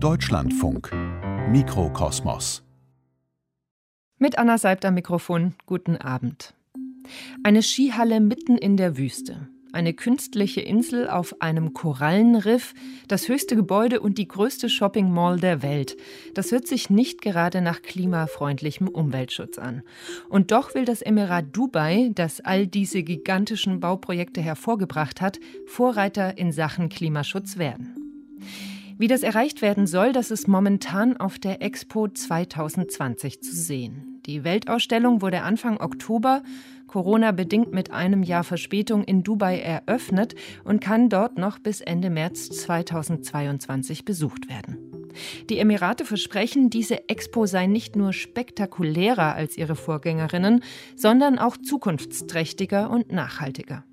Deutschlandfunk Mikrokosmos Mit Anna Seibt am Mikrofon, guten Abend. Eine Skihalle mitten in der Wüste. Eine künstliche Insel auf einem Korallenriff, das höchste Gebäude und die größte Shopping Mall der Welt. Das hört sich nicht gerade nach klimafreundlichem Umweltschutz an. Und doch will das Emirat Dubai, das all diese gigantischen Bauprojekte hervorgebracht hat, Vorreiter in Sachen Klimaschutz werden. Wie das erreicht werden soll, das ist momentan auf der Expo 2020 zu sehen. Die Weltausstellung wurde Anfang Oktober, Corona bedingt mit einem Jahr Verspätung, in Dubai eröffnet und kann dort noch bis Ende März 2022 besucht werden. Die Emirate versprechen, diese Expo sei nicht nur spektakulärer als ihre Vorgängerinnen, sondern auch zukunftsträchtiger und nachhaltiger.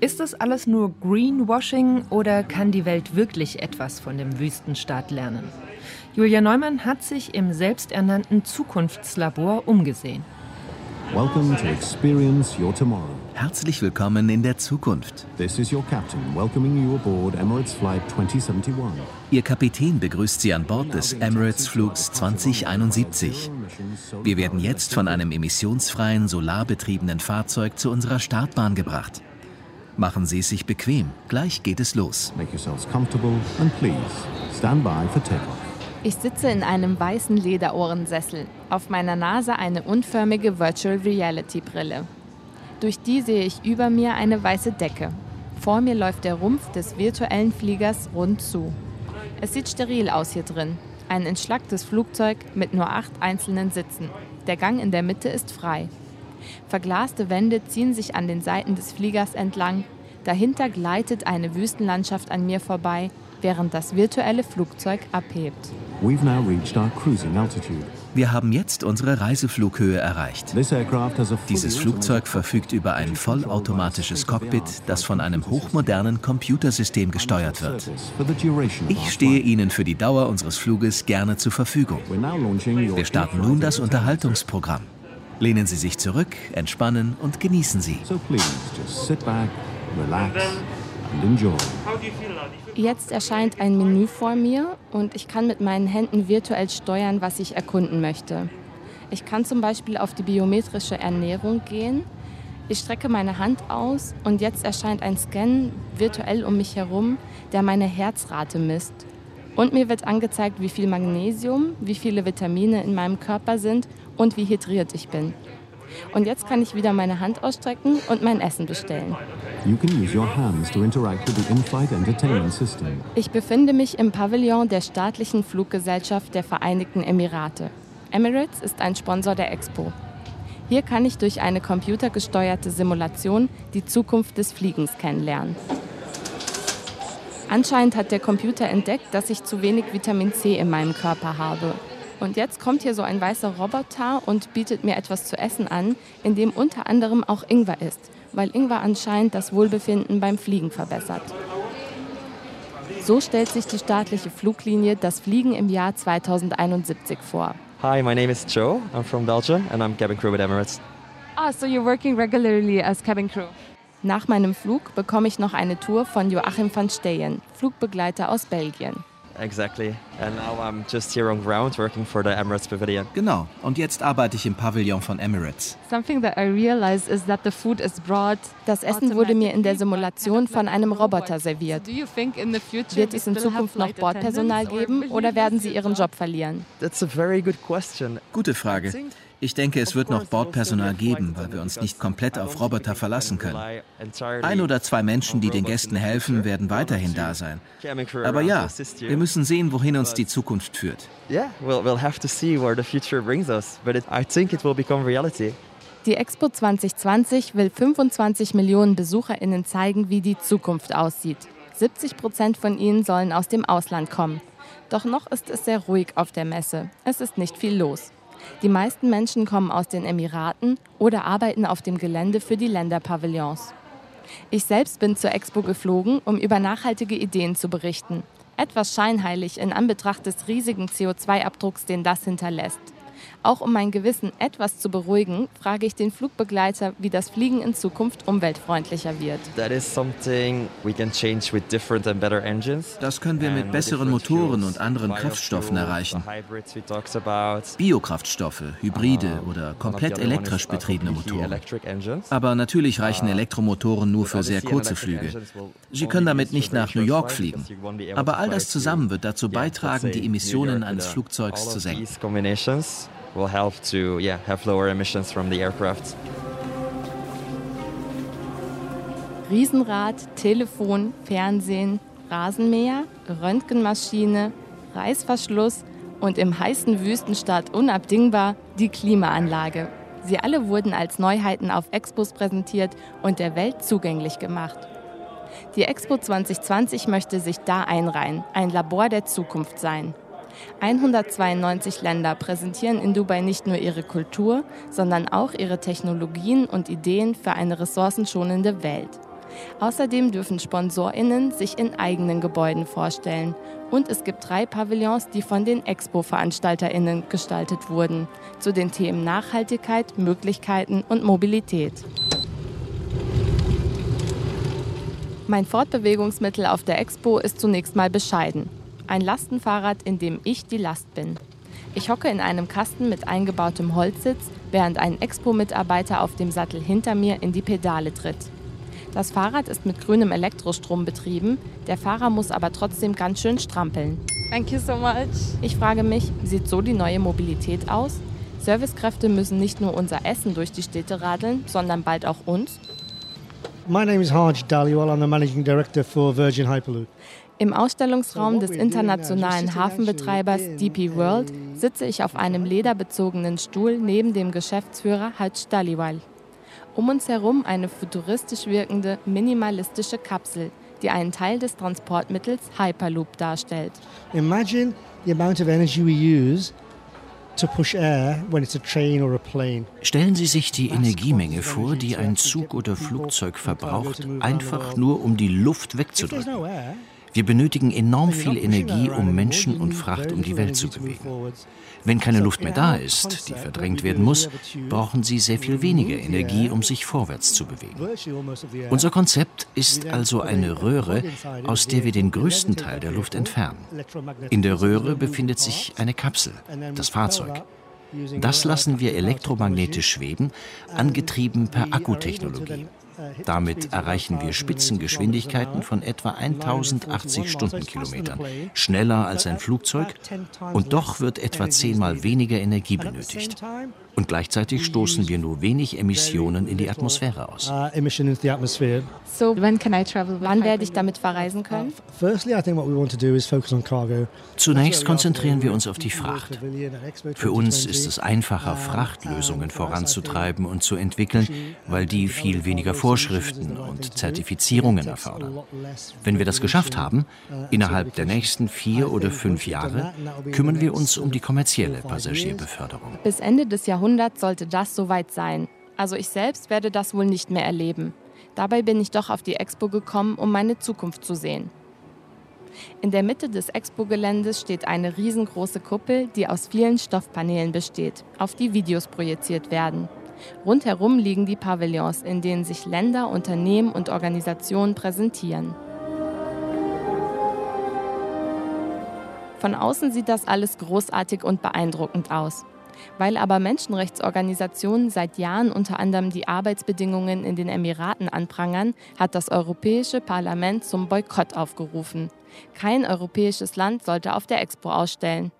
Ist das alles nur Greenwashing oder kann die Welt wirklich etwas von dem Wüstenstaat lernen? Julia Neumann hat sich im selbsternannten Zukunftslabor umgesehen. Welcome to experience your tomorrow. Herzlich willkommen in der Zukunft. This is your captain welcoming you aboard Emirates Flight 2071. Ihr Kapitän begrüßt Sie an Bord des Emirates Flugs 2071. Wir werden jetzt von einem emissionsfreien, solarbetriebenen Fahrzeug zu unserer Startbahn gebracht. Machen Sie es sich bequem. Gleich geht es los. Make yourselves comfortable and please stand by for takeoff. Ich sitze in einem weißen Lederohrensessel. Auf meiner Nase eine unförmige Virtual Reality Brille. Durch die sehe ich über mir eine weiße Decke. Vor mir läuft der Rumpf des virtuellen Fliegers rund zu. Es sieht steril aus hier drin. Ein entschlacktes Flugzeug mit nur acht einzelnen Sitzen. Der Gang in der Mitte ist frei. Verglaste Wände ziehen sich an den Seiten des Fliegers entlang. Dahinter gleitet eine Wüstenlandschaft an mir vorbei, während das virtuelle Flugzeug abhebt. We've now reached our cruising altitude. Wir haben jetzt unsere Reiseflughöhe erreicht. Dieses Flugzeug verfügt über ein vollautomatisches Cockpit, das von einem hochmodernen Computersystem gesteuert wird. Ich stehe. Ihnen für die Dauer unseres Fluges gerne zur Verfügung. Wir starten nun das Unterhaltungsprogramm. Lehnen Sie sich zurück, entspannen und genießen Sie. So please just sit back, relax and enjoy. Jetzt erscheint ein Menü vor mir und ich kann mit meinen Händen virtuell steuern, was ich erkunden möchte. Ich kann zum Beispiel auf die biometrische Ernährung gehen. Ich strecke meine Hand aus und jetzt erscheint ein Scan virtuell um mich herum, der meine Herzrate misst. Und mir wird angezeigt, wie viel Magnesium, wie viele Vitamine in meinem Körper sind und wie hydriert ich bin. Und jetzt kann ich wieder meine Hand ausstrecken und mein Essen bestellen. Ich befinde mich im Pavillon der staatlichen Fluggesellschaft der Vereinigten Emirate. Emirates ist ein Sponsor der Expo. Hier kann ich durch eine computergesteuerte Simulation die Zukunft des Fliegens kennenlernen. Anscheinend hat der Computer entdeckt, dass ich zu wenig Vitamin C in meinem Körper habe. Und jetzt kommt hier so ein weißer Roboter und bietet mir etwas zu essen an, in dem unter anderem auch Ingwer ist, weil Ingwer anscheinend das Wohlbefinden beim Fliegen verbessert. So stellt sich die staatliche Fluglinie das Fliegen im Jahr 2071 vor. Hi, my name is Joe. I'm from Belgium and I'm cabin crew with Emirates. Ah, so you're working regularly as cabin crew? Nach meinem Flug bekomme ich noch eine Tour von Joachim van Steyen, Flugbegleiter aus Belgien. Exactly. And now I'm just here on ground working for the Emirates Pavilion. Genau, und jetzt arbeite ich im Pavillon von Emirates. Something that I realize is that the food is brought. Das Essen wurde mir in der Simulation von einem Roboter serviert. Wird es in Zukunft noch Bordpersonal geben oder werden sie ihren Job verlieren? That's a very good question. Gute Frage. Ich denke, es wird noch Bordpersonal geben, weil wir uns nicht komplett auf Roboter verlassen können. Ein oder zwei Menschen, die den Gästen helfen, werden weiterhin da sein. Aber ja, wir müssen sehen, wohin uns die Zukunft führt. Die Expo 2020 will 25 Millionen BesucherInnen zeigen, wie die Zukunft aussieht. 70 Prozent von ihnen sollen aus dem Ausland kommen. Doch noch ist es sehr ruhig auf der Messe. Es ist nicht viel los. Die meisten Menschen kommen aus den Emiraten oder arbeiten auf dem Gelände für die Länderpavillons. Ich selbst bin zur Expo geflogen, um über nachhaltige Ideen zu berichten. Etwas scheinheilig in Anbetracht des riesigen CO2-Abdrucks, den das hinterlässt. Auch um mein Gewissen etwas zu beruhigen, frage ich den Flugbegleiter, wie das Fliegen in Zukunft umweltfreundlicher wird. Das können wir mit besseren Motoren und anderen Kraftstoffen erreichen. Biokraftstoffe, Hybride oder komplett elektrisch betriebene Motoren. Aber natürlich reichen Elektromotoren nur für sehr kurze Flüge. Sie können damit nicht nach New York fliegen. Aber all das zusammen wird dazu beitragen, die Emissionen eines Flugzeugs zu senken will help to yeah, have lower emissions from the aircraft. Riesenrad, Telefon, Fernsehen, Rasenmäher, Röntgenmaschine, Reißverschluss und im heißen Wüstenstaat unabdingbar die Klimaanlage. Sie alle wurden als Neuheiten auf Expos präsentiert und der Welt zugänglich gemacht. Die Expo 2020 möchte sich da einreihen, ein Labor der Zukunft sein. 192 Länder präsentieren in Dubai nicht nur ihre Kultur, sondern auch ihre Technologien und Ideen für eine ressourcenschonende Welt. Außerdem dürfen Sponsorinnen sich in eigenen Gebäuden vorstellen. Und es gibt drei Pavillons, die von den Expo-Veranstalterinnen gestaltet wurden, zu den Themen Nachhaltigkeit, Möglichkeiten und Mobilität. Mein Fortbewegungsmittel auf der Expo ist zunächst mal bescheiden. Ein Lastenfahrrad, in dem ich die Last bin. Ich hocke in einem Kasten mit eingebautem Holzsitz, während ein Expo-Mitarbeiter auf dem Sattel hinter mir in die Pedale tritt. Das Fahrrad ist mit grünem Elektrostrom betrieben, der Fahrer muss aber trotzdem ganz schön strampeln. Thank you so much. Ich frage mich, sieht so die neue Mobilität aus? Servicekräfte müssen nicht nur unser Essen durch die Städte radeln, sondern bald auch uns? My name is Harj Daliwal, I'm the Managing Director for Virgin Hyperloop. Im Ausstellungsraum des internationalen Hafenbetreibers DP World sitze ich auf einem lederbezogenen Stuhl neben dem Geschäftsführer Haj Daliwal. Um uns herum eine futuristisch wirkende, minimalistische Kapsel, die einen Teil des Transportmittels Hyperloop darstellt. Imagine the amount of energy we use Stellen Sie sich die Energiemenge vor, die ein Zug oder Flugzeug verbraucht, einfach nur um die Luft wegzudrücken. Wir benötigen enorm viel Energie, um Menschen und Fracht um die Welt zu bewegen. Wenn keine Luft mehr da ist, die verdrängt werden muss, brauchen sie sehr viel weniger Energie, um sich vorwärts zu bewegen. Unser Konzept ist also eine Röhre, aus der wir den größten Teil der Luft entfernen. In der Röhre befindet sich eine Kapsel, das Fahrzeug. Das lassen wir elektromagnetisch schweben, angetrieben per Akkutechnologie. Damit erreichen wir Spitzengeschwindigkeiten von etwa 1080 Stundenkilometern, schneller als ein Flugzeug, und doch wird etwa zehnmal weniger Energie benötigt. Und gleichzeitig stoßen wir nur wenig Emissionen in die Atmosphäre aus. Uh, so, wann werde ich damit verreisen können? Zunächst konzentrieren wir uns auf die Fracht. Für uns ist es einfacher, Frachtlösungen voranzutreiben und zu entwickeln, weil die viel weniger Vorschriften und Zertifizierungen erfordern. Wenn wir das geschafft haben, innerhalb der nächsten vier oder fünf Jahre, kümmern wir uns um die kommerzielle Passagierbeförderung. Bis Ende des Jahrhunderts sollte das soweit sein. Also ich selbst werde das wohl nicht mehr erleben. Dabei bin ich doch auf die Expo gekommen, um meine Zukunft zu sehen. In der Mitte des Expo-Geländes steht eine riesengroße Kuppel, die aus vielen Stoffpanelen besteht, auf die Videos projiziert werden. Rundherum liegen die Pavillons, in denen sich Länder, Unternehmen und Organisationen präsentieren. Von außen sieht das alles großartig und beeindruckend aus. Weil aber Menschenrechtsorganisationen seit Jahren unter anderem die Arbeitsbedingungen in den Emiraten anprangern, hat das Europäische Parlament zum Boykott aufgerufen. Kein europäisches Land sollte auf der Expo ausstellen.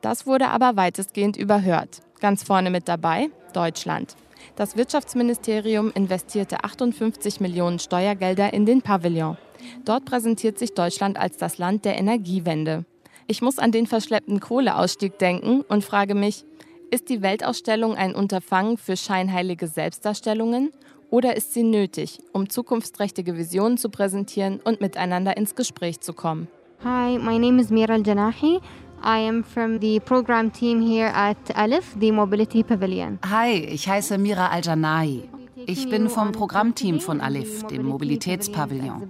Das wurde aber weitestgehend überhört. Ganz vorne mit dabei Deutschland. Das Wirtschaftsministerium investierte 58 Millionen Steuergelder in den Pavillon. Dort präsentiert sich Deutschland als das Land der Energiewende. Ich muss an den verschleppten Kohleausstieg denken und frage mich, ist die Weltausstellung ein Unterfangen für scheinheilige Selbstdarstellungen oder ist sie nötig, um zukunftsträchtige Visionen zu präsentieren und miteinander ins Gespräch zu kommen? Hi, my name is Mira Al-Janahi. I am from the program team here at Alif, the Mobility Pavilion. Hi, ich heiße Mira Al-Janahi. Ich bin vom Programmteam von Alif, dem Mobilitätspavillon.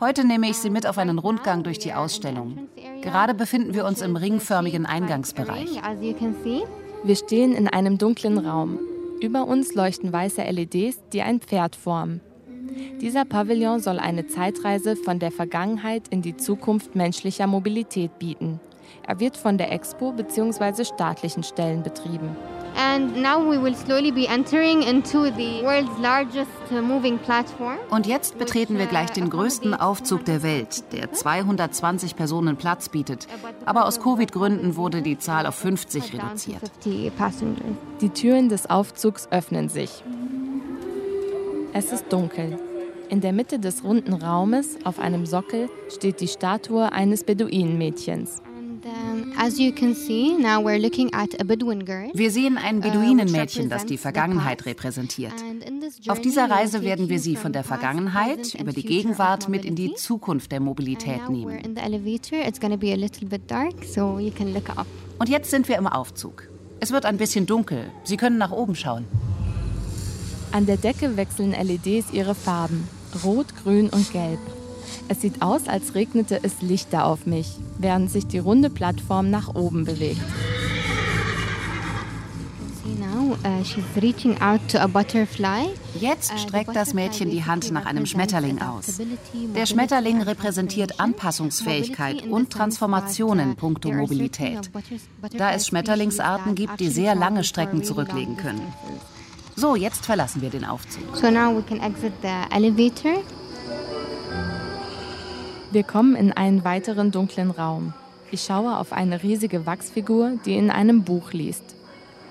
Heute nehme ich Sie mit auf einen Rundgang durch die Ausstellung. Gerade befinden wir uns im ringförmigen Eingangsbereich. Wir stehen in einem dunklen Raum. Über uns leuchten weiße LEDs, die ein Pferd formen. Dieser Pavillon soll eine Zeitreise von der Vergangenheit in die Zukunft menschlicher Mobilität bieten. Er wird von der Expo bzw. staatlichen Stellen betrieben. Und jetzt betreten wir gleich den größten Aufzug der Welt, der 220 Personen Platz bietet. Aber aus Covid-Gründen wurde die Zahl auf 50 reduziert. Die Türen des Aufzugs öffnen sich. Es ist dunkel. In der Mitte des runden Raumes, auf einem Sockel, steht die Statue eines Beduinenmädchens. Wir sehen ein Beduinenmädchen, das die Vergangenheit repräsentiert. Auf dieser Reise werden wir Sie von der Vergangenheit über die Gegenwart mit in die Zukunft der Mobilität nehmen. Und jetzt sind wir im Aufzug. Es wird ein bisschen dunkel. Sie können nach oben schauen. An der Decke wechseln LEDs ihre Farben. Rot, Grün und Gelb. Es sieht aus, als regnete es Lichter auf mich, während sich die runde Plattform nach oben bewegt. Jetzt streckt das Mädchen die Hand nach einem Schmetterling aus. Der Schmetterling repräsentiert Anpassungsfähigkeit und Transformationen puncto Mobilität. Da es Schmetterlingsarten gibt, die sehr lange Strecken zurücklegen können. So, jetzt verlassen wir den Aufzug. So now we can exit the elevator. Wir kommen in einen weiteren dunklen Raum. Ich schaue auf eine riesige Wachsfigur, die in einem Buch liest.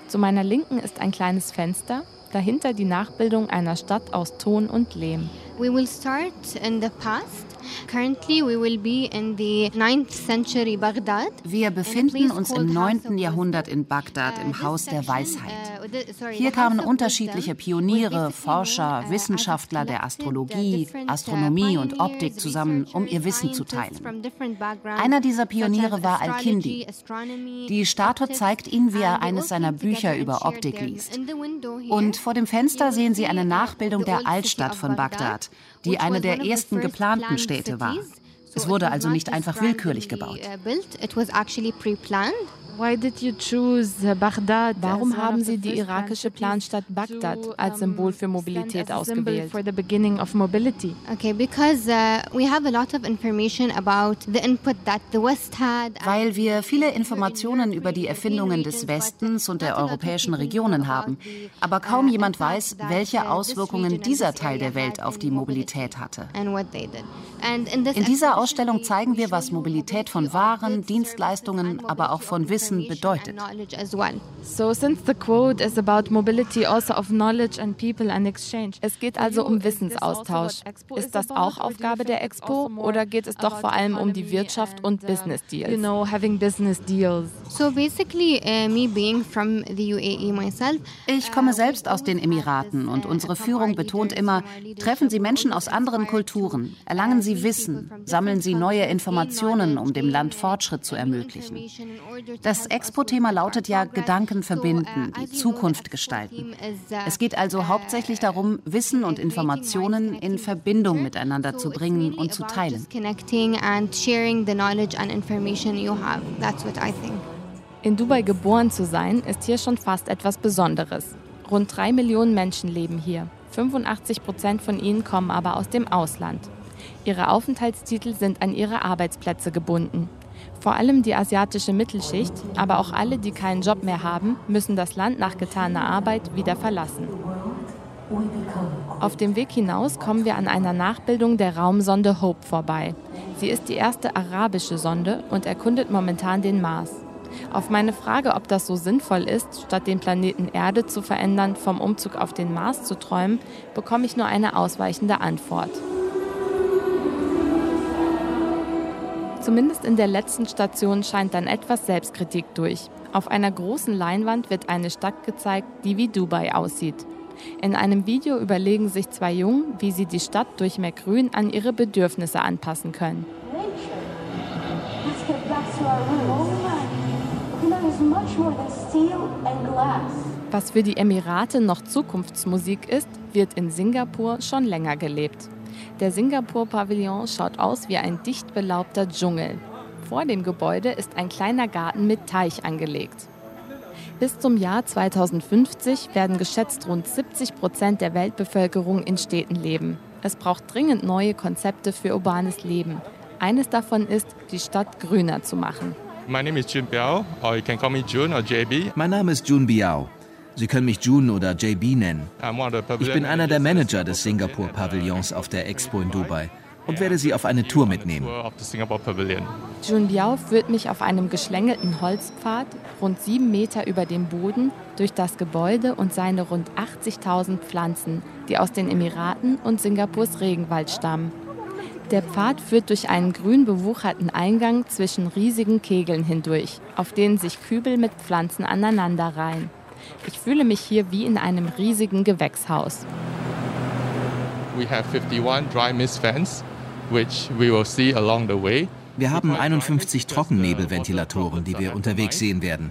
Zu meiner Linken ist ein kleines Fenster, dahinter die Nachbildung einer Stadt aus Ton und Lehm. We will start in the past Currently we will be in the 9th century Baghdad. Wir befinden uns im 9. Jahrhundert in Bagdad im uh, Haus der Weisheit. Uh, Hier kamen unterschiedliche Pioniere, Forscher, uh, Wissenschaftler der Astrologie, Astronomie und Optik zusammen, um ihr Wissen zu teilen. Einer dieser Pioniere war Al-Kindi. Die Statue zeigt ihn, wie er eines seiner Bücher über Optik liest. Und vor dem Fenster sehen Sie eine Nachbildung der Altstadt von Bagdad, die eine der ersten geplanten Städte war. Es wurde also nicht einfach willkürlich gebaut. Warum haben Sie die irakische Planstadt Bagdad als Symbol für Mobilität ausgewählt? Okay, because uh, we have a lot of information about the input that the West had. Weil wir viele Informationen über die Erfindungen des Westens und der europäischen Regionen haben, aber kaum jemand weiß, welche Auswirkungen dieser Teil der Welt auf die Mobilität hatte. In dieser Ausstellung zeigen wir, was Mobilität von Waren, Dienstleistungen, aber auch von Wissen Wissen bedeutet. So since the quote is about mobility also of knowledge and people and exchange. Es geht also um Wissensaustausch. Ist das auch Aufgabe der Expo oder geht es doch vor allem um die Wirtschaft und Business Deals? You know, having business deals. So basically uh, me being from the UAE myself. Ich komme selbst aus den Emiraten und unsere Führung betont immer, treffen Sie Menschen aus anderen Kulturen, erlangen Sie Wissen, sammeln Sie neue Informationen, um dem Land Fortschritt zu ermöglichen. Das Expo-Thema lautet ja Gedanken verbinden, die Zukunft gestalten. Es geht also hauptsächlich darum, Wissen und Informationen in Verbindung miteinander zu bringen und zu teilen. In Dubai geboren zu sein, ist hier schon fast etwas Besonderes. Rund drei Millionen Menschen leben hier. 85 Prozent von ihnen kommen aber aus dem Ausland. Ihre Aufenthaltstitel sind an ihre Arbeitsplätze gebunden. Vor allem die asiatische Mittelschicht, aber auch alle, die keinen Job mehr haben, müssen das Land nach getaner Arbeit wieder verlassen. Auf dem Weg hinaus kommen wir an einer Nachbildung der Raumsonde Hope vorbei. Sie ist die erste arabische Sonde und erkundet momentan den Mars. Auf meine Frage, ob das so sinnvoll ist, statt den Planeten Erde zu verändern, vom Umzug auf den Mars zu träumen, bekomme ich nur eine ausweichende Antwort. Zumindest in der letzten Station scheint dann etwas Selbstkritik durch. Auf einer großen Leinwand wird eine Stadt gezeigt, die wie Dubai aussieht. In einem Video überlegen sich zwei Jungen, wie sie die Stadt durch mehr Grün an ihre Bedürfnisse anpassen können. Was für die Emirate noch Zukunftsmusik ist, wird in Singapur schon länger gelebt. Der Singapur-Pavillon schaut aus wie ein dicht belaubter Dschungel. Vor dem Gebäude ist ein kleiner Garten mit Teich angelegt. Bis zum Jahr 2050 werden geschätzt rund 70 Prozent der Weltbevölkerung in Städten leben. Es braucht dringend neue Konzepte für urbanes Leben. Eines davon ist, die Stadt grüner zu machen. My name is Jun Biao, or you can call me Jun or JB. Mein Name ist Jun Biao. Sie können mich Jun oder JB nennen. Ich bin einer der Manager des Singapur-Pavillons auf der Expo in Dubai und werde Sie auf eine Tour mitnehmen. Jun Biao führt mich auf einem geschlängelten Holzpfad rund sieben Meter über dem Boden durch das Gebäude und seine rund 80.000 Pflanzen, die aus den Emiraten und Singapurs Regenwald stammen. Der Pfad führt durch einen grün bewucherten Eingang zwischen riesigen Kegeln hindurch, auf denen sich Kübel mit Pflanzen aneinanderreihen. Ich fühle mich hier wie in einem riesigen Gewächshaus. We have 51 dry mist fans, which we will see along the way. Wir haben 51 Trockennebelventilatoren, die wir unterwegs sehen werden.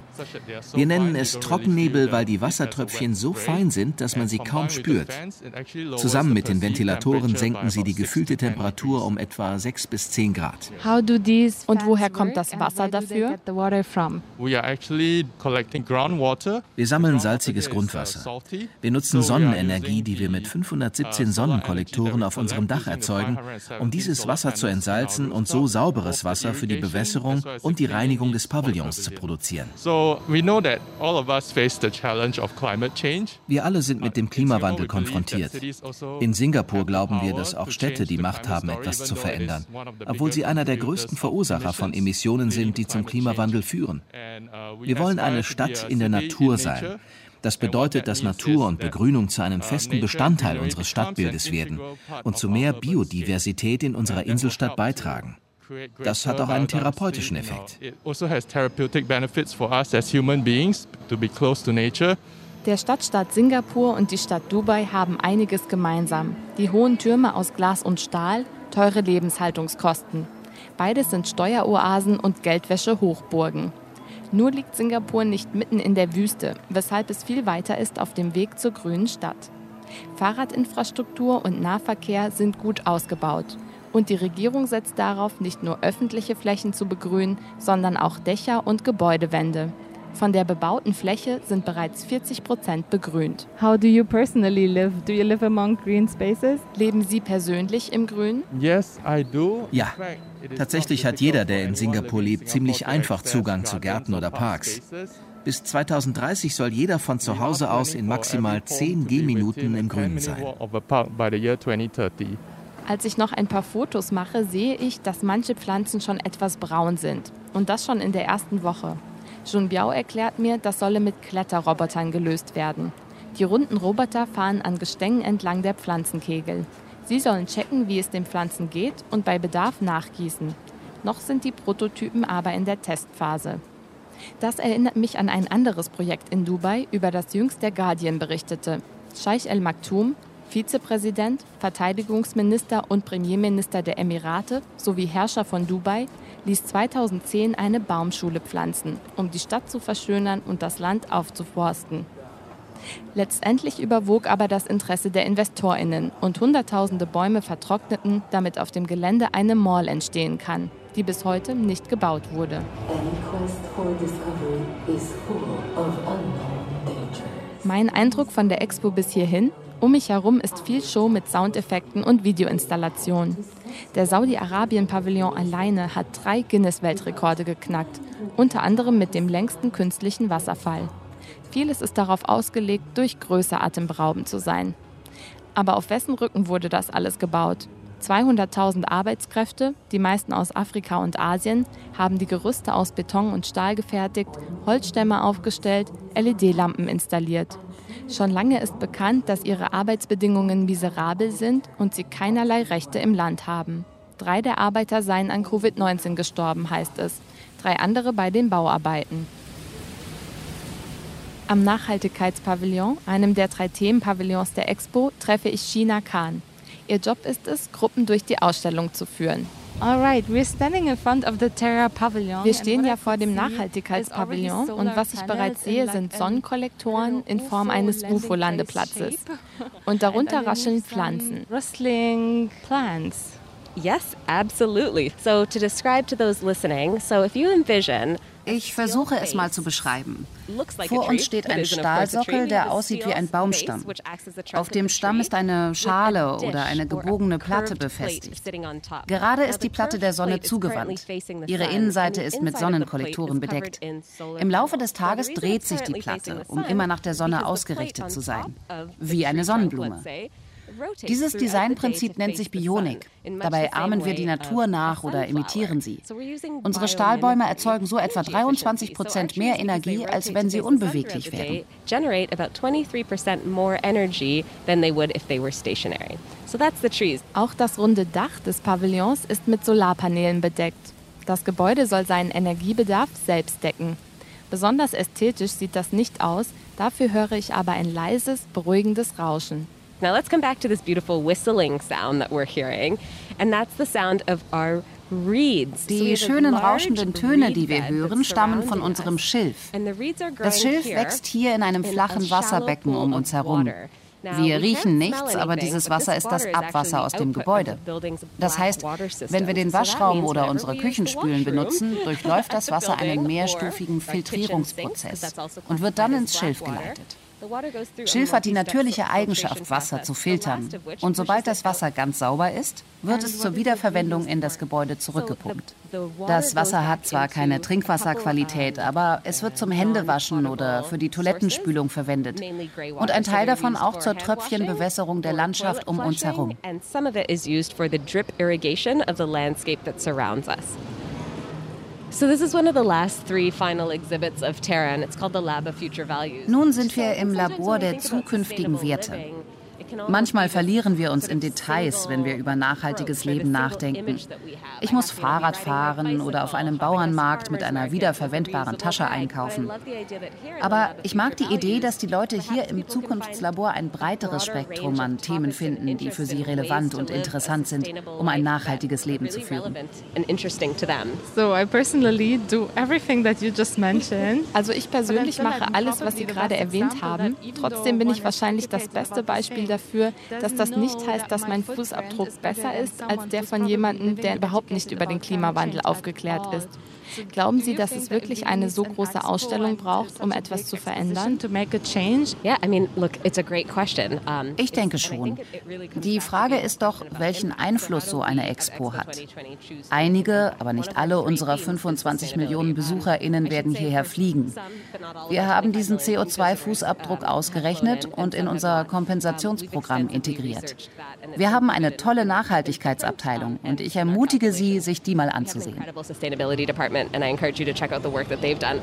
Wir nennen es Trockennebel, weil die Wassertröpfchen so fein sind, dass man sie kaum spürt. Zusammen mit den Ventilatoren senken sie die gefühlte Temperatur um etwa 6 bis 10 Grad. Und woher kommt das Wasser dafür? Wir sammeln salziges Grundwasser. Wir nutzen Sonnenenergie, die wir mit 517 Sonnenkollektoren auf unserem Dach erzeugen, um dieses Wasser zu entsalzen und so sauberes sauberes Wasser für die Bewässerung und die Reinigung des Pavillons zu produzieren. Wir alle sind mit dem Klimawandel konfrontiert. In Singapur glauben wir, dass auch Städte die Macht haben, etwas zu verändern, obwohl sie einer der größten Verursacher von Emissionen sind, die zum Klimawandel führen. Wir wollen eine Stadt in der Natur sein. Das bedeutet, dass Natur und Begrünung zu einem festen Bestandteil unseres Stadtbildes werden und zu mehr Biodiversität in unserer Inselstadt beitragen. Das hat auch einen therapeutischen Effekt. Also Der Stadtstaat Singapur und die Stadt Dubai haben einiges gemeinsam. Die hohen Türme aus Glas und Stahl, teure Lebenshaltungskosten. Beides sind Steueroasen und Geldwäsche-Hochburgen. Nur liegt Singapur nicht mitten in der Wüste, weshalb es viel weiter ist auf dem Weg zur grünen Stadt. Fahrradinfrastruktur und Nahverkehr sind gut ausgebaut. Und die Regierung setzt darauf, nicht nur öffentliche Flächen zu begrünen, sondern auch Dächer und Gebäudewände. Von der bebauten Fläche sind bereits 40 Prozent begrünt. How do you personally live? Do you live among green spaces? Leben Sie persönlich im Grün? Yes, I do. Ja. Tatsächlich hat jeder, der in Singapur lebt, ziemlich einfach Zugang zu Gärten oder Parks. Bis 2030 soll jeder von zu Hause aus in maximal 10 Gehminuten im Grünen sein. Als ich noch ein paar Fotos mache, sehe ich, dass manche Pflanzen schon etwas braun sind. Und das schon in der ersten Woche. Jun Biao erklärt mir, das solle mit Kletterrobotern gelöst werden. Die runden Roboter fahren an Gestängen entlang der Pflanzenkegel. Sie sollen checken, wie es den Pflanzen geht und bei Bedarf nachgießen. Noch sind die Prototypen aber in der Testphase. Das erinnert mich an ein anderes Projekt in Dubai, über das jüngst der Guardian berichtete. Scheich El Maktoum, Vizepräsident, Verteidigungsminister und Premierminister der Emirate sowie Herrscher von Dubai, ließ 2010 eine Baumschule pflanzen, um die Stadt zu verschönern und das Land aufzuforsten. Letztendlich überwog aber das Interesse der Investorinnen und Hunderttausende Bäume vertrockneten, damit auf dem Gelände eine Mall entstehen kann, die bis heute nicht gebaut wurde. Mein Eindruck von der Expo bis hierhin, um mich herum ist viel Show mit Soundeffekten und Videoinstallationen. Der Saudi-Arabien-Pavillon alleine hat drei Guinness-Weltrekorde geknackt, unter anderem mit dem längsten künstlichen Wasserfall. Vieles ist darauf ausgelegt, durch Größe atemberaubend zu sein. Aber auf wessen Rücken wurde das alles gebaut? 200.000 Arbeitskräfte, die meisten aus Afrika und Asien, haben die Gerüste aus Beton und Stahl gefertigt, Holzstämme aufgestellt, LED-Lampen installiert. Schon lange ist bekannt, dass ihre Arbeitsbedingungen miserabel sind und sie keinerlei Rechte im Land haben. Drei der Arbeiter seien an Covid-19 gestorben, heißt es. Drei andere bei den Bauarbeiten. Am Nachhaltigkeitspavillon, einem der drei Themenpavillons der Expo, treffe ich China Khan. Ihr Job ist es, Gruppen durch die Ausstellung zu führen. Wir stehen ja vor dem Nachhaltigkeitspavillon und was ich bereits sehe, sind Sonnenkollektoren in Form eines UFO-Landeplatzes. Und darunter rascheln Pflanzen. Yes, absolutely. So to describe to those listening, so if you envision Ich versuche es mal zu beschreiben. Vor uns steht ein Stahlsockel, der aussieht wie ein Baumstamm. Auf dem Stamm ist eine Schale oder eine gebogene Platte befestigt. Gerade ist die Platte der Sonne zugewandt. Ihre Innenseite ist mit Sonnenkollektoren bedeckt. Im Laufe des Tages dreht sich die Platte, um immer nach der Sonne ausgerichtet zu sein, wie eine Sonnenblume. Dieses Designprinzip nennt sich Bionik. Dabei ahmen wir die Natur nach oder imitieren sie. Unsere Stahlbäume erzeugen so etwa 23 Prozent mehr Energie, als wenn sie unbeweglich wären. Auch das runde Dach des Pavillons ist mit Solarpanelen bedeckt. Das Gebäude soll seinen Energiebedarf selbst decken. Besonders ästhetisch sieht das nicht aus, dafür höre ich aber ein leises, beruhigendes Rauschen. Now let's come back to this beautiful whistling sound that we're hearing, and that's the sound of our die schönen rauschenden Töne, die wir hören, stammen von unserem Schilf. Das Schilf wächst hier in einem flachen Wasserbecken um uns herum. Wir riechen nichts, aber dieses Wasser ist das Abwasser aus dem Gebäude. Das heißt, wenn wir den Waschraum oder unsere Küchenspülen benutzen, durchläuft das Wasser einen mehrstufigen Filtrierungsprozess und wird dann ins Schilf geleitet. Schilf hat die natürliche Eigenschaft, Wasser zu filtern. Und sobald das Wasser ganz sauber ist, wird es zur Wiederverwendung in das Gebäude zurückgepumpt. Das Wasser hat zwar keine Trinkwasserqualität, aber es wird zum Händewaschen oder für die Toilettenspülung verwendet. Und ein Teil davon auch zur Tröpfchenbewässerung der Landschaft um uns herum. Nun sind wir im Labor der zukünftigen Werte. Manchmal verlieren wir uns in Details, wenn wir über nachhaltiges Leben nachdenken. Ich muss Fahrrad fahren oder auf einem Bauernmarkt mit einer wiederverwendbaren Tasche einkaufen. Aber ich mag die Idee, dass die Leute hier im Zukunftslabor ein breiteres Spektrum an Themen finden, die für sie relevant und interessant sind, um ein nachhaltiges Leben zu führen. Also ich persönlich mache alles, was Sie gerade erwähnt haben. Trotzdem bin ich wahrscheinlich das beste Beispiel dafür, dafür, dass das nicht heißt, dass mein Fußabdruck besser ist als der von jemandem, der überhaupt nicht über den Klimawandel aufgeklärt ist. Glauben Sie, dass es wirklich eine so große Ausstellung braucht, um etwas zu verändern? Ich denke schon. Die Frage ist doch, welchen Einfluss so eine Expo hat. Einige, aber nicht alle unserer 25 Millionen BesucherInnen werden hierher fliegen. Wir haben diesen CO2-Fußabdruck ausgerechnet und in unser Kompensationsprogramm integriert. Wir haben eine tolle Nachhaltigkeitsabteilung und ich ermutige Sie, sich die mal anzusehen department, and I encourage you to check out the work that they've done.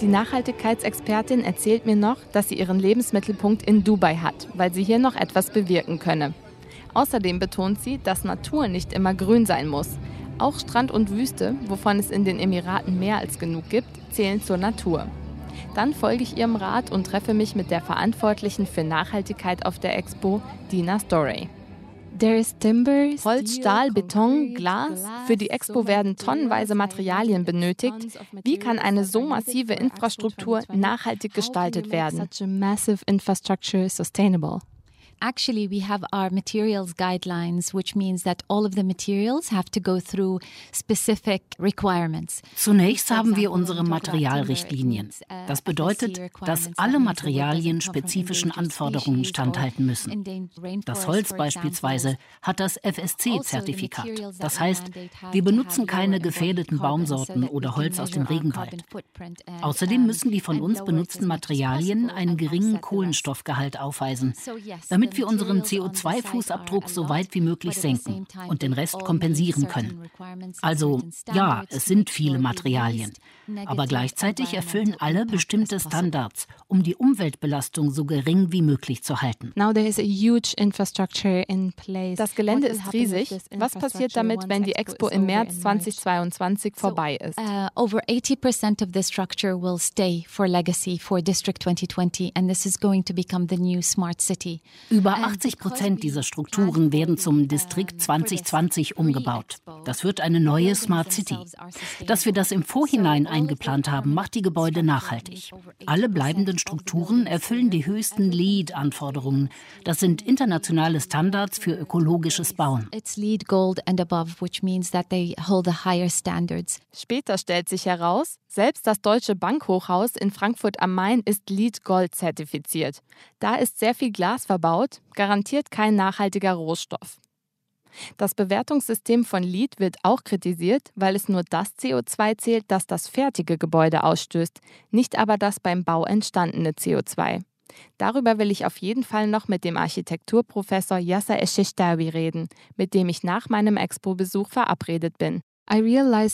Die Nachhaltigkeitsexpertin erzählt mir noch, dass sie ihren Lebensmittelpunkt in Dubai hat, weil sie hier noch etwas bewirken könne. Außerdem betont sie, dass Natur nicht immer grün sein muss. Auch Strand und Wüste, wovon es in den Emiraten mehr als genug gibt, zählen zur Natur. Dann folge ich ihrem Rat und treffe mich mit der Verantwortlichen für Nachhaltigkeit auf der Expo, Dina Storey. Holz, Stahl, Beton, Glas. Für die Expo werden tonnenweise Materialien benötigt. Wie kann eine so massive Infrastruktur nachhaltig gestaltet werden? Actually, we have our materials guidelines, which means that all of the materials have to go through specific requirements. Zunächst haben wir unsere Materialrichtlinien. Das bedeutet, dass alle Materialien spezifischen Anforderungen standhalten müssen. Das Holz beispielsweise hat das FSC-Zertifikat. Das heißt, wir benutzen keine gefährdeten Baumsorten oder Holz aus dem Regenwald. Außerdem müssen die von uns benutzten Materialien einen geringen Kohlenstoffgehalt aufweisen, damit wir unseren CO2-Fußabdruck so weit wie möglich senken und den Rest kompensieren können. Also ja, es sind viele Materialien, aber gleichzeitig erfüllen alle bestimmte Standards, um die Umweltbelastung so gering wie möglich zu halten. Das Gelände ist riesig. Was passiert damit, wenn die Expo im März 2022 vorbei ist? Uh, over 80% of the structure will stay for legacy for District 2020 and this is going to become the new smart city. Über 80 Prozent dieser Strukturen werden zum Distrikt 2020 umgebaut. Das wird eine neue Smart City. Dass wir das im Vorhinein eingeplant haben, macht die Gebäude nachhaltig. Alle bleibenden Strukturen erfüllen die höchsten LEED-Anforderungen. Das sind internationale Standards für ökologisches Bauen. Später stellt sich heraus, selbst das Deutsche Bankhochhaus in Frankfurt am Main ist LEED Gold zertifiziert. Da ist sehr viel Glas verbaut, garantiert kein nachhaltiger Rohstoff. Das Bewertungssystem von LEED wird auch kritisiert, weil es nur das CO2 zählt, das das fertige Gebäude ausstößt, nicht aber das beim Bau entstandene CO2. Darüber will ich auf jeden Fall noch mit dem Architekturprofessor Yasser Esheshtawi reden, mit dem ich nach meinem Expo-Besuch verabredet bin. Mir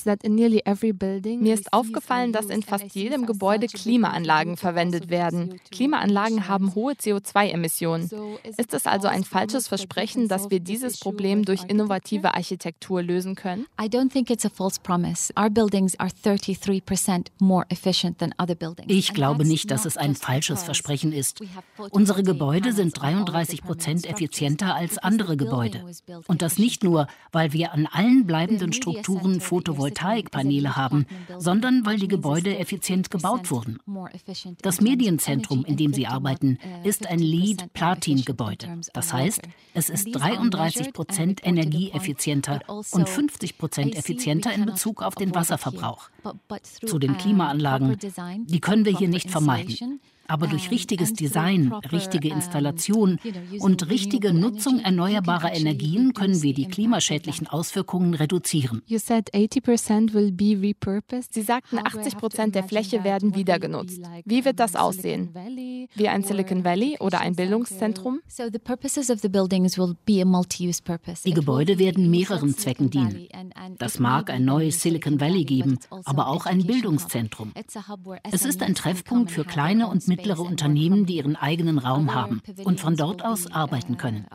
ist aufgefallen, dass in fast jedem Gebäude Klimaanlagen verwendet werden. Klimaanlagen haben hohe CO2-Emissionen. Ist es also ein falsches Versprechen, dass wir dieses Problem durch innovative Architektur lösen können? Ich glaube nicht, dass es ein falsches Versprechen ist. Unsere Gebäude sind 33 Prozent effizienter als andere Gebäude. Und das nicht nur, weil wir an allen bleibenden Strukturen Strukturen Photovoltaikpaneele haben, sondern weil die Gebäude effizient gebaut wurden. Das Medienzentrum, in dem sie arbeiten, ist ein LEED-Platin-Gebäude. Das heißt, es ist 33 Prozent energieeffizienter und 50 Prozent effizienter in Bezug auf den Wasserverbrauch. Zu den Klimaanlagen, die können wir hier nicht vermeiden. Aber durch richtiges Design, richtige Installation und richtige Nutzung erneuerbarer Energien können wir die klimaschädlichen Auswirkungen reduzieren. Sie sagten, 80 Prozent der Fläche werden wieder genutzt. Wie wird das aussehen? Wie ein Silicon Valley oder ein Bildungszentrum? Die Gebäude werden mehreren Zwecken dienen. Das mag ein neues Silicon Valley geben, aber auch ein Bildungszentrum. Es ist ein Treffpunkt für kleine und mittlere mittlere Unternehmen, die ihren eigenen Raum haben und von dort aus arbeiten können.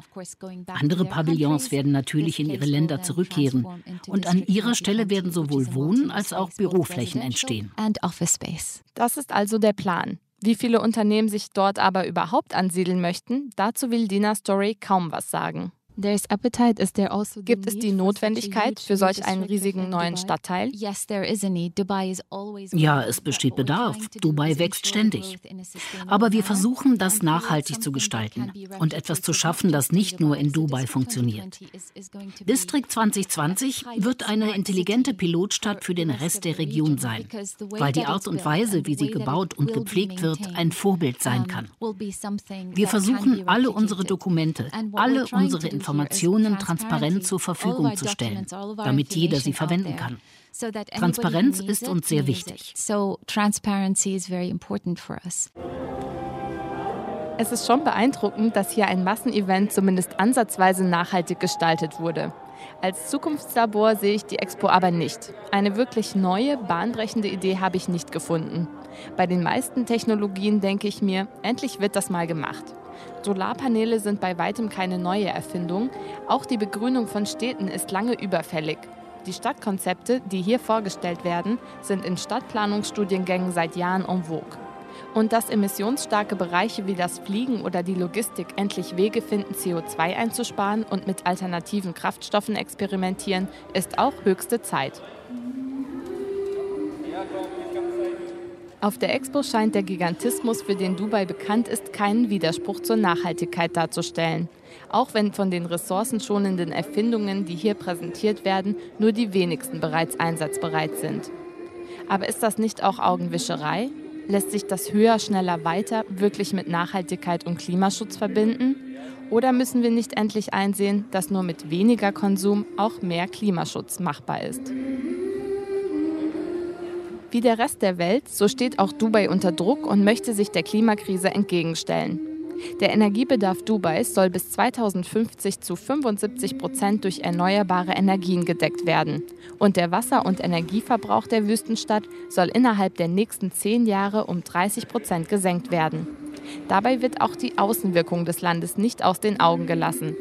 Andere Pavillons werden natürlich in ihre Länder zurückkehren und an ihrer Stelle werden sowohl Wohnen als auch Büroflächen entstehen. Das ist also der Plan. Wie viele Unternehmen sich dort aber überhaupt ansiedeln möchten, dazu will Dina Story kaum was sagen. Also Gibt es die Notwendigkeit für solch einen riesigen neuen Stadtteil? Ja, es besteht Bedarf. Dubai wächst ständig. Aber wir versuchen, das nachhaltig zu gestalten und etwas zu schaffen, das nicht nur in Dubai funktioniert. District 2020 wird eine intelligente Pilotstadt für den Rest der Region sein, weil die Art und Weise, wie sie gebaut und gepflegt wird, ein Vorbild sein kann. Wir versuchen, alle unsere Dokumente, alle unsere Informationen, Informationen transparent zur Verfügung zu stellen, damit jeder sie verwenden kann. Transparenz ist uns sehr wichtig. Es ist schon beeindruckend, dass hier ein Massenevent zumindest ansatzweise nachhaltig gestaltet wurde. Als Zukunftslabor sehe ich die Expo aber nicht. Eine wirklich neue, bahnbrechende Idee habe ich nicht gefunden. Bei den meisten Technologien denke ich mir, endlich wird das mal gemacht. Solarpaneele sind bei weitem keine neue Erfindung. Auch die Begrünung von Städten ist lange überfällig. Die Stadtkonzepte, die hier vorgestellt werden, sind in Stadtplanungsstudiengängen seit Jahren en vogue. Und dass emissionsstarke Bereiche wie das Fliegen oder die Logistik endlich Wege finden, CO2 einzusparen und mit alternativen Kraftstoffen experimentieren, ist auch höchste Zeit. Auf der Expo scheint der Gigantismus, für den Dubai bekannt ist, keinen Widerspruch zur Nachhaltigkeit darzustellen. Auch wenn von den ressourcenschonenden Erfindungen, die hier präsentiert werden, nur die wenigsten bereits einsatzbereit sind. Aber ist das nicht auch Augenwischerei? Lässt sich das höher, schneller, weiter wirklich mit Nachhaltigkeit und Klimaschutz verbinden? Oder müssen wir nicht endlich einsehen, dass nur mit weniger Konsum auch mehr Klimaschutz machbar ist? Wie der Rest der Welt, so steht auch Dubai unter Druck und möchte sich der Klimakrise entgegenstellen. Der Energiebedarf Dubais soll bis 2050 zu 75 Prozent durch erneuerbare Energien gedeckt werden. Und der Wasser- und Energieverbrauch der Wüstenstadt soll innerhalb der nächsten zehn Jahre um 30 Prozent gesenkt werden. Dabei wird auch die Außenwirkung des Landes nicht aus den Augen gelassen.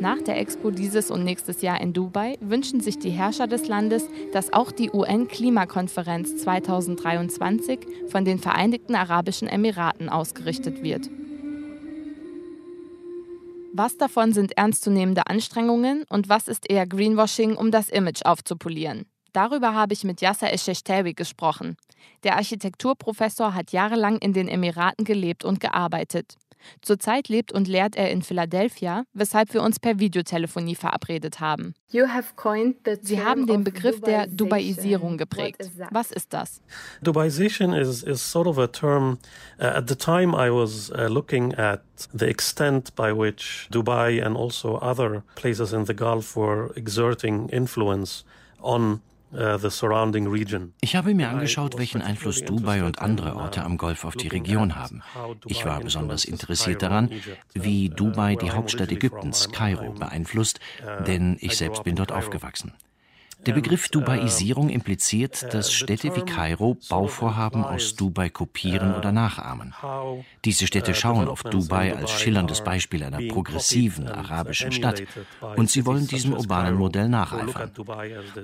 Nach der Expo dieses und nächstes Jahr in Dubai wünschen sich die Herrscher des Landes, dass auch die UN-Klimakonferenz 2023 von den Vereinigten Arabischen Emiraten ausgerichtet wird. Was davon sind ernstzunehmende Anstrengungen und was ist eher Greenwashing, um das Image aufzupolieren? Darüber habe ich mit Yasser Esheshtawi gesprochen. Der Architekturprofessor hat jahrelang in den Emiraten gelebt und gearbeitet. Zurzeit lebt und lehrt er in Philadelphia, weshalb wir uns per Videotelefonie verabredet haben. Sie haben den Begriff der Dubaisierung geprägt. Was ist das? Dubaisation is, is sort of a term. Uh, at the time, I was uh, looking at the extent by which Dubai and also other places in the Gulf were exerting influence on ich habe mir angeschaut, welchen Einfluss Dubai und andere Orte am Golf auf die Region haben. Ich war besonders interessiert daran, wie Dubai die Hauptstadt Ägyptens, Kairo, beeinflusst, denn ich selbst bin dort aufgewachsen. Der Begriff Dubaisierung impliziert, dass Städte wie Kairo Bauvorhaben aus Dubai kopieren oder nachahmen. Diese Städte schauen auf Dubai als schillerndes Beispiel einer progressiven arabischen Stadt und sie wollen diesem urbanen Modell nacheifern.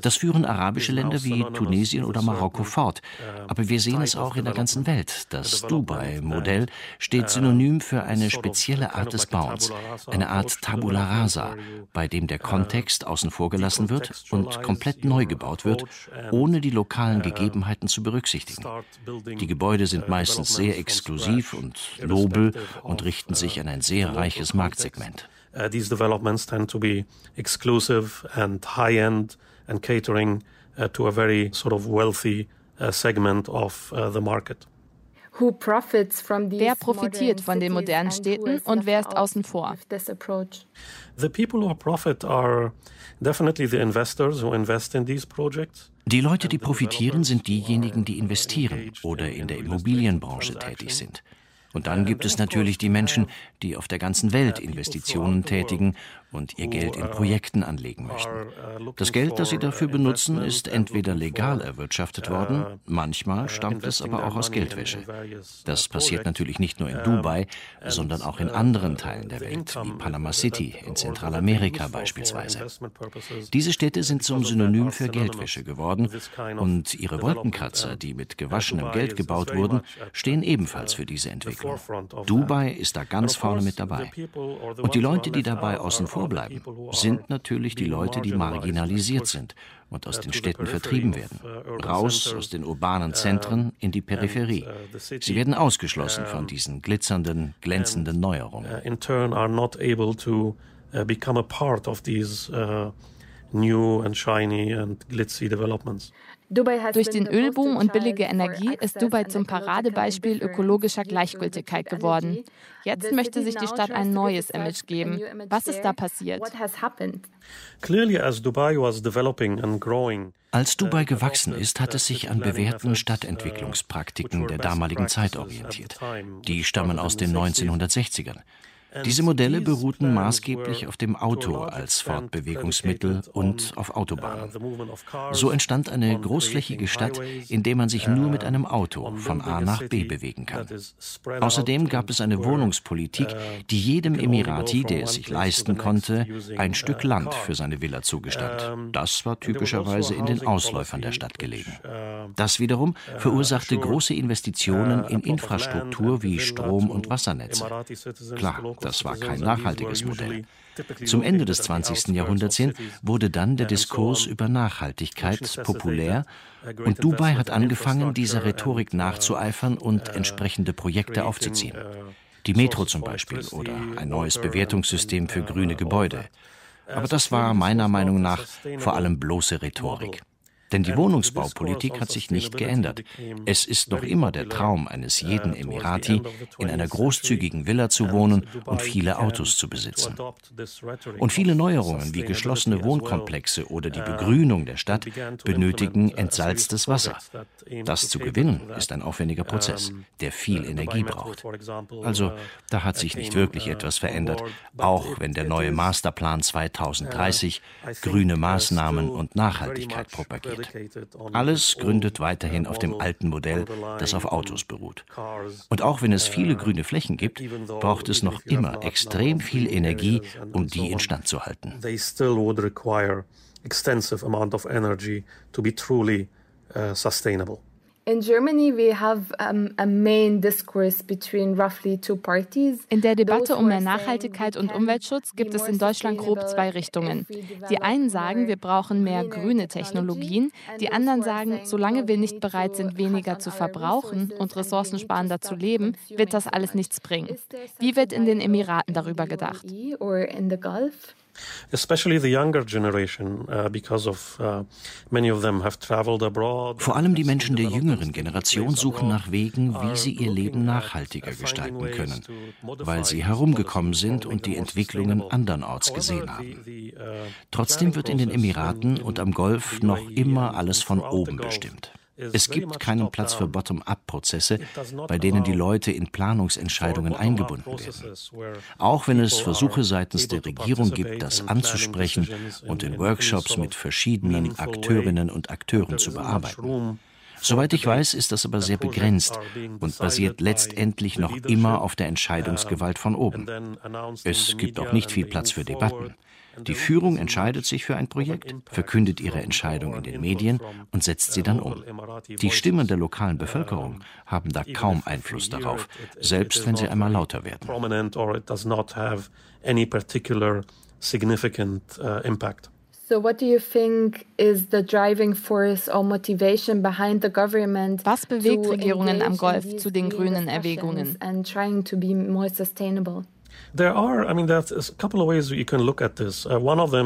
Das führen arabische Länder wie Tunesien oder Marokko fort, aber wir sehen es auch in der ganzen Welt. Das Dubai-Modell steht synonym für eine spezielle Art des Bauens, eine Art Tabula rasa, bei dem der Kontext außen vor gelassen wird und komplett komplett neu gebaut wird, ohne die lokalen Gegebenheiten zu berücksichtigen. Die Gebäude sind meistens sehr exklusiv und nobel und richten sich an ein sehr reiches Marktsegment. These developments tend to be exclusive and high-end and catering to a very sort of wealthy segment of the market. Wer profitiert von den modernen Städten und wer ist außen vor? The people who profit are definitely the investors who invest in these projects. Die Leute, die profitieren, sind diejenigen, die investieren oder in der Immobilienbranche tätig sind. Und dann gibt es natürlich die Menschen, die auf der ganzen Welt Investitionen tätigen und ihr Geld in Projekten anlegen möchten. Das Geld, das sie dafür benutzen, ist entweder legal erwirtschaftet worden, manchmal stammt es aber auch aus Geldwäsche. Das passiert natürlich nicht nur in Dubai, sondern auch in anderen Teilen der Welt, wie Panama City in Zentralamerika beispielsweise. Diese Städte sind zum Synonym für Geldwäsche geworden und ihre Wolkenkratzer, die mit gewaschenem Geld gebaut wurden, stehen ebenfalls für diese Entwicklung. Dubai ist da ganz vorne mit dabei. Und die Leute, die dabei außen vor vorbleiben, sind natürlich die Leute, die marginalisiert sind und aus den Städten vertrieben werden. Raus aus den urbanen Zentren in die Peripherie. Sie werden ausgeschlossen von diesen glitzernden, glänzenden Neuerungen. In turn are not able to become a part of these new and shiny and glitzy developments. Durch den Ölboom und billige Energie ist Dubai zum Paradebeispiel ökologischer Gleichgültigkeit geworden. Jetzt möchte sich die Stadt ein neues Image geben. Was ist da passiert? Als Dubai gewachsen ist, hat es sich an bewährten Stadtentwicklungspraktiken der damaligen Zeit orientiert. Die stammen aus den 1960ern. Diese Modelle beruhten maßgeblich auf dem Auto als Fortbewegungsmittel und auf Autobahnen. So entstand eine großflächige Stadt, in der man sich nur mit einem Auto von A nach B bewegen kann. Außerdem gab es eine Wohnungspolitik, die jedem Emirati, der es sich leisten konnte, ein Stück Land für seine Villa zugestand. Das war typischerweise in den Ausläufern der Stadt gelegen. Das wiederum verursachte große Investitionen in Infrastruktur wie Strom- und Wassernetze. Klar, das war kein nachhaltiges Modell. Zum Ende des 20. Jahrhunderts hin wurde dann der Diskurs über Nachhaltigkeit populär und Dubai hat angefangen, dieser Rhetorik nachzueifern und entsprechende Projekte aufzuziehen. Die Metro zum Beispiel oder ein neues Bewertungssystem für grüne Gebäude. Aber das war meiner Meinung nach vor allem bloße Rhetorik. Denn die Wohnungsbaupolitik hat sich nicht geändert. Es ist noch immer der Traum eines jeden Emirati, in einer großzügigen Villa zu wohnen und viele Autos zu besitzen. Und viele Neuerungen wie geschlossene Wohnkomplexe oder die Begrünung der Stadt benötigen entsalztes Wasser. Das zu gewinnen ist ein aufwendiger Prozess, der viel Energie braucht. Also da hat sich nicht wirklich etwas verändert, auch wenn der neue Masterplan 2030 grüne Maßnahmen und Nachhaltigkeit propagiert. Alles gründet weiterhin auf dem alten Modell, das auf Autos beruht. Und auch wenn es viele grüne Flächen gibt, braucht es noch immer extrem viel Energie, um die instand zu halten. extensive amount of energy to be truly uh, sustainable. In der Debatte um mehr Nachhaltigkeit und Umweltschutz gibt es in Deutschland grob zwei Richtungen. Die einen sagen, wir brauchen mehr grüne Technologien. Die anderen sagen, solange wir nicht bereit sind, weniger zu verbrauchen und ressourcensparender zu leben, wird das alles nichts bringen. Wie wird in den Emiraten darüber gedacht? Especially the younger generation, uh, because of uh, many of them have traveled abroad. Vor allem die Menschen der jüngeren Generation suchen nach Wegen, wie sie ihr Leben nachhaltiger gestalten können, weil sie herumgekommen sind und die Entwicklungen andernorts gesehen haben. Uh, Trotzdem wird in den Emiraten und am Golf noch immer alles von oben bestimmt. Es gibt keinen Platz für Bottom-up-Prozesse, bei denen die Leute in Planungsentscheidungen eingebunden werden. Auch wenn es Versuche seitens der Regierung gibt, das anzusprechen und in Workshops mit verschiedenen Akteurinnen und Akteuren zu bearbeiten. Soweit ich weiß, ist das aber sehr begrenzt und basiert letztendlich noch immer auf der Entscheidungsgewalt von oben. Es gibt auch nicht viel Platz für Debatten. Die Führung entscheidet sich für ein Projekt, verkündet ihre Entscheidung in den Medien und setzt sie dann um. Die Stimmen der lokalen Bevölkerung haben da kaum Einfluss darauf, selbst wenn sie einmal lauter werden. So what do you think is the driving force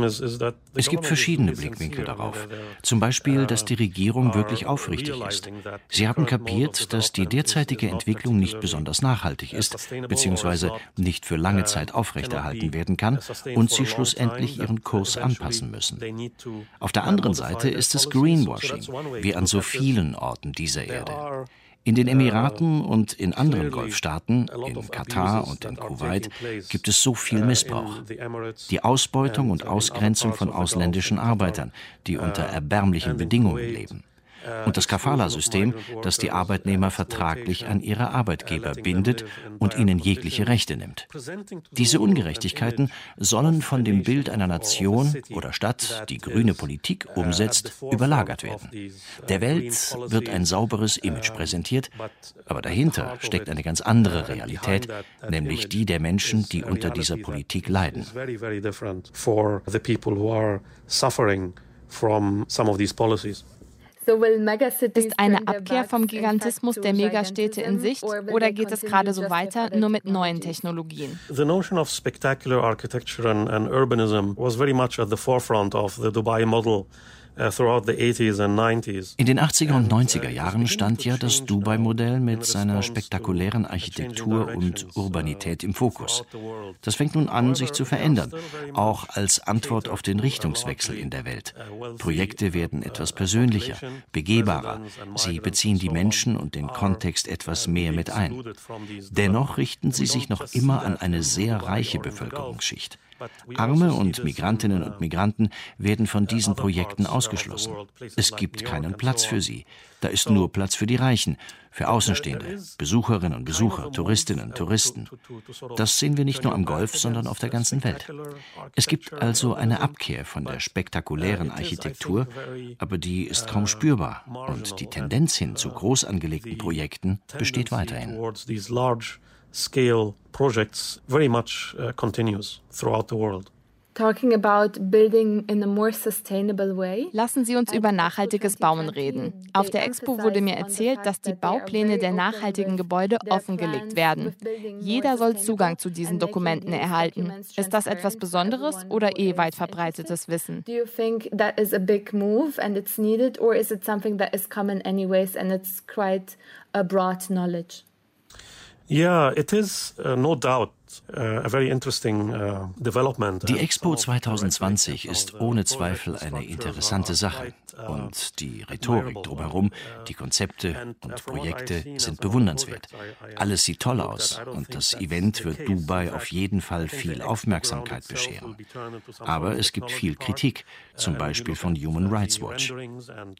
sustainable? Es gibt verschiedene Blickwinkel darauf. Zum Beispiel, dass die Regierung wirklich aufrichtig ist. Sie haben kapiert, dass die derzeitige Entwicklung nicht besonders nachhaltig ist, beziehungsweise nicht für lange Zeit aufrechterhalten werden kann und sie schlussendlich ihren Kurs anpassen müssen. Auf der anderen Seite ist es Greenwashing, wie an so vielen Orten dieser Erde. In den Emiraten und in anderen Golfstaaten, in Katar und in Kuwait, gibt es so viel Missbrauch. Die Ausbeutung und Ausgrenzung von ausländischen Arbeitern, die unter erbärmlichen Bedingungen leben und das Kafala-System, das die Arbeitnehmer vertraglich an ihre Arbeitgeber bindet und ihnen jegliche Rechte nimmt. Diese Ungerechtigkeiten sollen von dem Bild einer Nation oder Stadt, die grüne Politik umsetzt, überlagert werden. Der Welt wird ein sauberes Image präsentiert, aber dahinter steckt eine ganz andere Realität, nämlich die der Menschen, die unter dieser Politik leiden. from some of these policies. Ist eine Abkehr vom Gigantismus der Megastädte in Sicht oder geht es gerade so weiter, nur mit neuen Technologien? The notion of spectacular architecture and, and urbanism was very much at the forefront of the Dubai model. Uh, in den 80er und 90er Jahren stand ja das Dubai-Modell mit seiner spektakulären Architektur und Urbanität im Fokus. Das fängt nun an, sich zu verändern, auch als Antwort auf den Richtungswechsel in der Welt. Projekte werden etwas persönlicher, begehbarer. Sie beziehen die Menschen und den Kontext etwas mehr mit ein. Dennoch richten sie sich noch immer an eine sehr reiche Bevölkerungsschicht. Arme und Migrantinnen und Migranten werden von diesen Projekten ausgeschlossen. Es gibt keinen Platz für sie. Da ist nur Platz für die Reichen, für Außenstehende, Besucherinnen und Besucher, Touristinnen, Touristen. Das sehen wir nicht nur am Golf, sondern auf der ganzen Welt. Es gibt also eine Abkehr von der spektakulären Architektur, aber die ist kaum spürbar und die Tendenz hin zu groß angelegten Projekten besteht weiterhin. Scale projects very much uh, continues throughout the world. Lassen Sie uns über nachhaltiges Bauen reden. Auf der Expo wurde mir erzählt, dass die Baupläne der nachhaltigen Gebäude offengelegt werden. Jeder soll Zugang zu diesen Dokumenten erhalten. Ist das etwas Besonderes oder eh weit verbreitetes Wissen? Do you think that is a big move and it's needed or is it something that is common anyways and it's quite a broad knowledge? Yeah, it is uh, no doubt die Expo 2020 ist ohne Zweifel eine interessante Sache und die Rhetorik drumherum, die Konzepte und Projekte sind bewundernswert. Alles sieht toll aus und das Event wird Dubai auf jeden Fall viel Aufmerksamkeit bescheren. Aber es gibt viel Kritik, zum Beispiel von Human Rights Watch.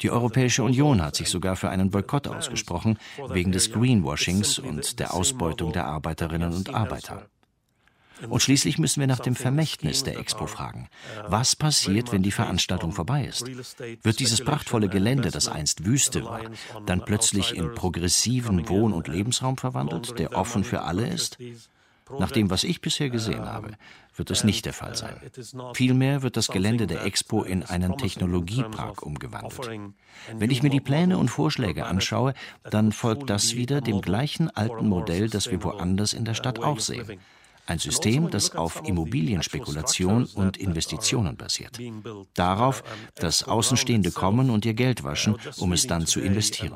Die Europäische Union hat sich sogar für einen Boykott ausgesprochen, wegen des Greenwashings und der Ausbeutung der Arbeiterinnen und Arbeiter. Und schließlich müssen wir nach dem Vermächtnis der Expo fragen. Was passiert, wenn die Veranstaltung vorbei ist? Wird dieses prachtvolle Gelände, das einst Wüste war, dann plötzlich in progressiven Wohn- und Lebensraum verwandelt, der offen für alle ist? Nach dem, was ich bisher gesehen habe, wird das nicht der Fall sein. Vielmehr wird das Gelände der Expo in einen Technologiepark umgewandelt. Wenn ich mir die Pläne und Vorschläge anschaue, dann folgt das wieder dem gleichen alten Modell, das wir woanders in der Stadt auch sehen. Ein System, das auf Immobilienspekulation und Investitionen basiert. Darauf, dass Außenstehende kommen und ihr Geld waschen, um es dann zu investieren.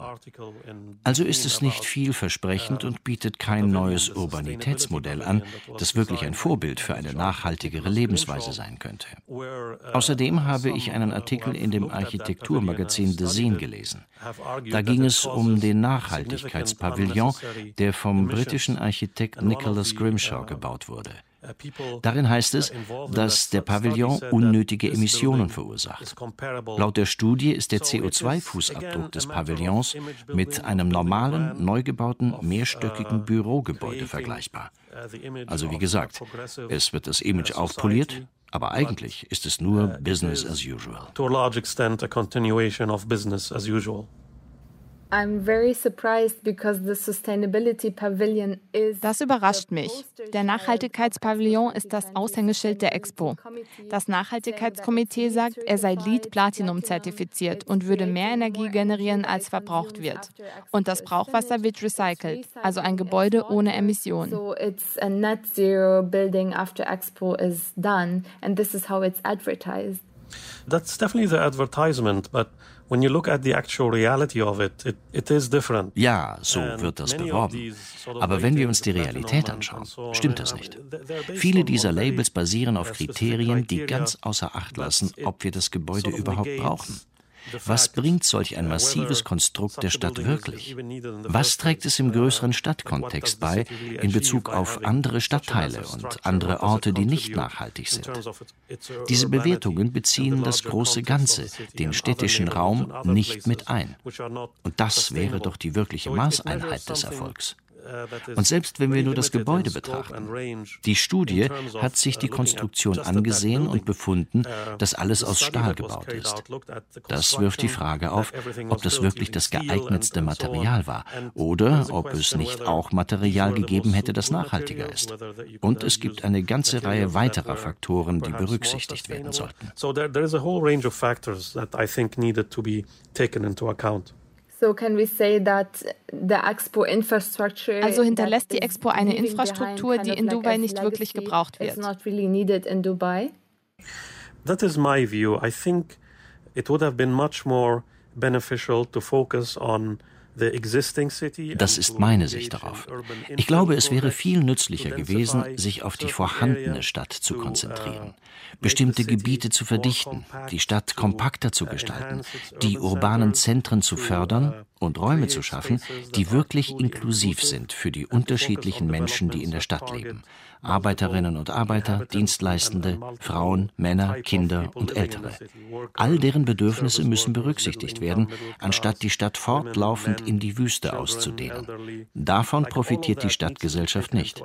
Also ist es nicht vielversprechend und bietet kein neues Urbanitätsmodell an, das wirklich ein Vorbild für eine nachhaltigere Lebensweise sein könnte. Außerdem habe ich einen Artikel in dem Architekturmagazin The Scene gelesen. Da ging es um den Nachhaltigkeitspavillon, der vom britischen Architekt Nicholas Grimshaw gebaut gebaut wurde. Darin heißt es, dass der Pavillon unnötige Emissionen verursacht. Laut der Studie ist der CO2-Fußabdruck des Pavillons mit einem normalen, neu gebauten, mehrstöckigen Bürogebäude vergleichbar. Also wie gesagt, es wird das Image aufpoliert, aber eigentlich ist es nur Business as usual. Large extent a continuation of business as usual. Das überrascht mich. Der Nachhaltigkeitspavillon ist das Aushängeschild der Expo. Das Nachhaltigkeitskomitee sagt, er sei LEED Platinum zertifiziert und würde mehr Energie generieren, als verbraucht wird. Und das Brauchwasser wird recycelt, also ein Gebäude ohne Emissionen. So it's a net zero building after Expo is done and this is how it's advertised. That's definitely the advertisement, but ja, so wird das beworben. Aber wenn wir uns die Realität anschauen, stimmt das nicht. Viele dieser Labels basieren auf Kriterien, die ganz außer Acht lassen, ob wir das Gebäude überhaupt brauchen. Was bringt solch ein massives Konstrukt der Stadt wirklich? Was trägt es im größeren Stadtkontext bei in Bezug auf andere Stadtteile und andere Orte, die nicht nachhaltig sind? Diese Bewertungen beziehen das große Ganze, den städtischen Raum, nicht mit ein. Und das wäre doch die wirkliche Maßeinheit des Erfolgs. Und selbst wenn wir nur das Gebäude betrachten, die Studie hat sich die Konstruktion angesehen und befunden, dass alles aus Stahl gebaut ist. Das wirft die Frage auf, ob das wirklich das geeignetste Material war oder ob es nicht auch Material gegeben hätte, das nachhaltiger ist. Und es gibt eine ganze Reihe weiterer Faktoren, die berücksichtigt werden sollten. So there, there is a whole range of factors that I think needed to be taken into account. Also hinterlässt die Expo eine Infrastruktur, die in Dubai nicht wirklich gebraucht wird. That is my view. I think it would have been much more beneficial to focus on das ist meine Sicht darauf. Ich glaube, es wäre viel nützlicher gewesen, sich auf die vorhandene Stadt zu konzentrieren, bestimmte Gebiete zu verdichten, die Stadt kompakter zu gestalten, die urbanen Zentren zu fördern und Räume zu schaffen, die wirklich inklusiv sind für die unterschiedlichen Menschen, die in der Stadt leben. Arbeiterinnen und Arbeiter, Dienstleistende, Frauen, Männer, Kinder und Ältere. All deren Bedürfnisse müssen berücksichtigt werden, anstatt die Stadt fortlaufend in die Wüste auszudehnen. Davon profitiert die Stadtgesellschaft nicht.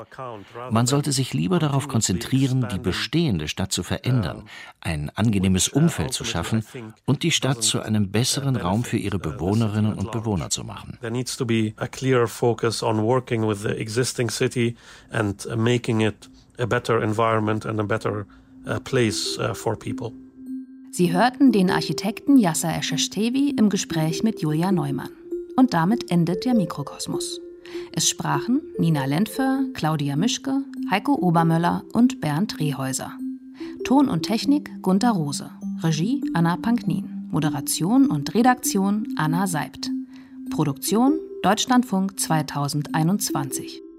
Man sollte sich lieber darauf konzentrieren, die bestehende Stadt zu verändern, ein angenehmes Umfeld zu schaffen und die Stadt zu einem besseren Raum für ihre Bewohnerinnen und Bewohner zu machen. There needs to be a clear focus on working with the existing city and making it a better environment and a better uh, place uh, for people. Sie hörten den Architekten Yasser Esheshtevi im Gespräch mit Julia Neumann. Und damit endet der Mikrokosmos. Es sprachen Nina Lentfer, Claudia Mischke, Heiko Obermöller und Bernd Rehäuser. Ton und Technik Gunter Rose. Regie Anna Panknin. Moderation und Redaktion Anna Seibt. Produktion Deutschlandfunk 2021.